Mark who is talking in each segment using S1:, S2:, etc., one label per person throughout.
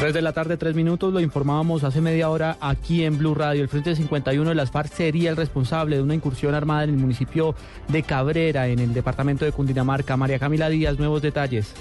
S1: 3 de la tarde, tres minutos, lo informábamos hace media hora aquí en Blue Radio. El Frente 51 de las FARC sería el responsable de una incursión armada en el municipio de Cabrera, en el departamento de Cundinamarca. María Camila Díaz, nuevos detalles.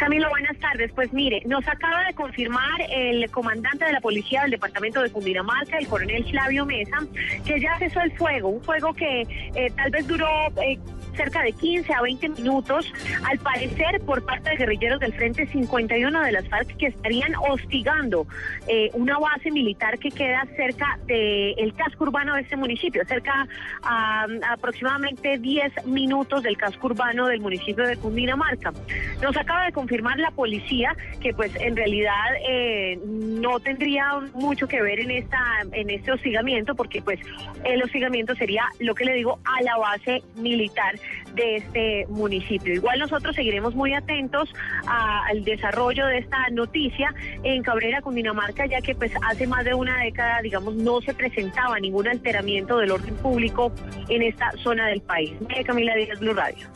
S2: Camilo, buenas tardes. Pues mire, nos acaba de confirmar el comandante de la policía del departamento de Cundinamarca, el coronel Flavio Mesa, que ya cesó el fuego, un fuego que eh, tal vez duró eh, cerca de 15 a 20 minutos, al parecer por parte de guerrilleros del Frente 51 de las FARC que estarían hostigando eh, una base militar que queda cerca del casco urbano de este municipio, cerca a, aproximadamente 10 minutos del casco urbano del municipio de Cundinamarca. Nos acaba de confirmar la policía que pues en realidad eh, no tendría mucho que ver en esta en este hostigamiento porque pues el hostigamiento sería lo que le digo a la base militar de este municipio. Igual nosotros seguiremos muy atentos al desarrollo de esta noticia en Cabrera, Cundinamarca, ya que pues hace más de una década, digamos, no se presentaba ningún alteramiento del orden público en esta zona del país. Camila Díaz, Blue Radio.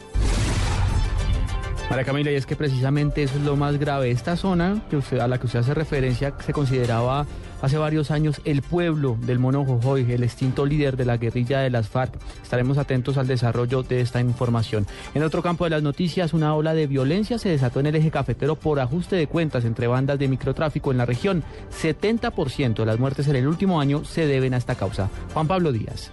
S1: María Camila, y es que precisamente eso es lo más grave. Esta zona que a la que usted hace referencia se consideraba hace varios años el pueblo del Mono Jojoy, el extinto líder de la guerrilla de las FARC. Estaremos atentos al desarrollo de esta información. En otro campo de las noticias, una ola de violencia se desató en el eje cafetero por ajuste de cuentas entre bandas de microtráfico en la región. 70% de las muertes en el último año se deben a esta causa. Juan Pablo Díaz.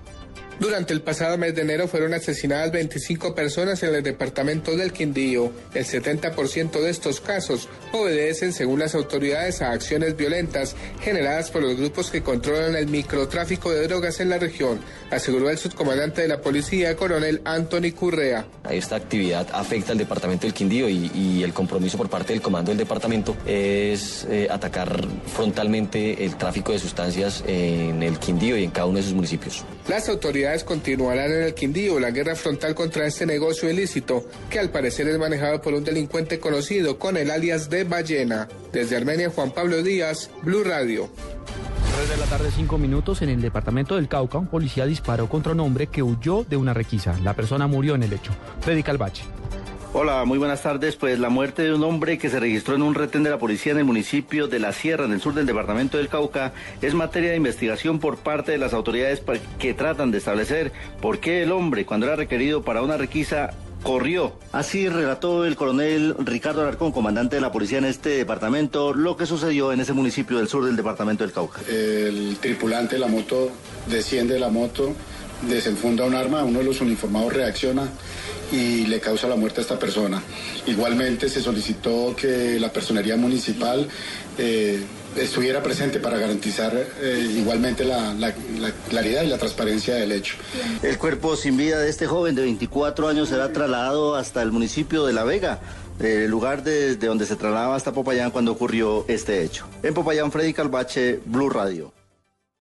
S3: Durante el pasado mes de enero fueron asesinadas 25 personas en el departamento del Quindío. El 70% de estos casos obedecen, según las autoridades, a acciones violentas generadas por los grupos que controlan el microtráfico de drogas en la región, aseguró el subcomandante de la policía, coronel Anthony Currea.
S4: Esta actividad afecta al departamento del Quindío y, el compromiso por parte del comando del departamento es eh, atacar frontalmente el tráfico de sustancias en el Quindío y en cada uno de sus municipios.
S3: Las autoridades continuarán en el Quindío la guerra frontal contra este negocio ilícito, que al parecer es manejado por un delincuente conocido con el alias de Ballena. Desde Armenia, Juan Pablo Díaz, Blue Radio.
S1: 3 de la tarde, 5 minutos, en el departamento del Cauca, un policía disparó contra un hombre que huyó de una requisa. La persona murió en el hecho. Freddy Calvache.
S5: Hola, muy buenas tardes. Pues la muerte de un hombre que se registró en un retén de la policía en el municipio de La Sierra, en el sur del departamento del Cauca, es materia de investigación por parte de las autoridades que tratan de establecer por qué el hombre, cuando era requerido para una requisa, corrió. Así relató el coronel Ricardo Alarcón, comandante de la policía en este departamento, lo que sucedió en ese municipio del sur del departamento del Cauca.
S6: El tripulante de la moto desciende de la moto, desenfunda un arma, uno de los uniformados reacciona y le causa la muerte a esta persona. Igualmente se solicitó que la personería municipal eh, estuviera presente para garantizar eh, igualmente la, claridad y la transparencia del hecho.
S5: El cuerpo sin vida de este joven de 24 años será trasladado hasta el municipio de La Vega. El lugar desde donde se trasladaba hasta Popayán cuando ocurrió este hecho. En Popayán, Freddy Calvache, Blue Radio.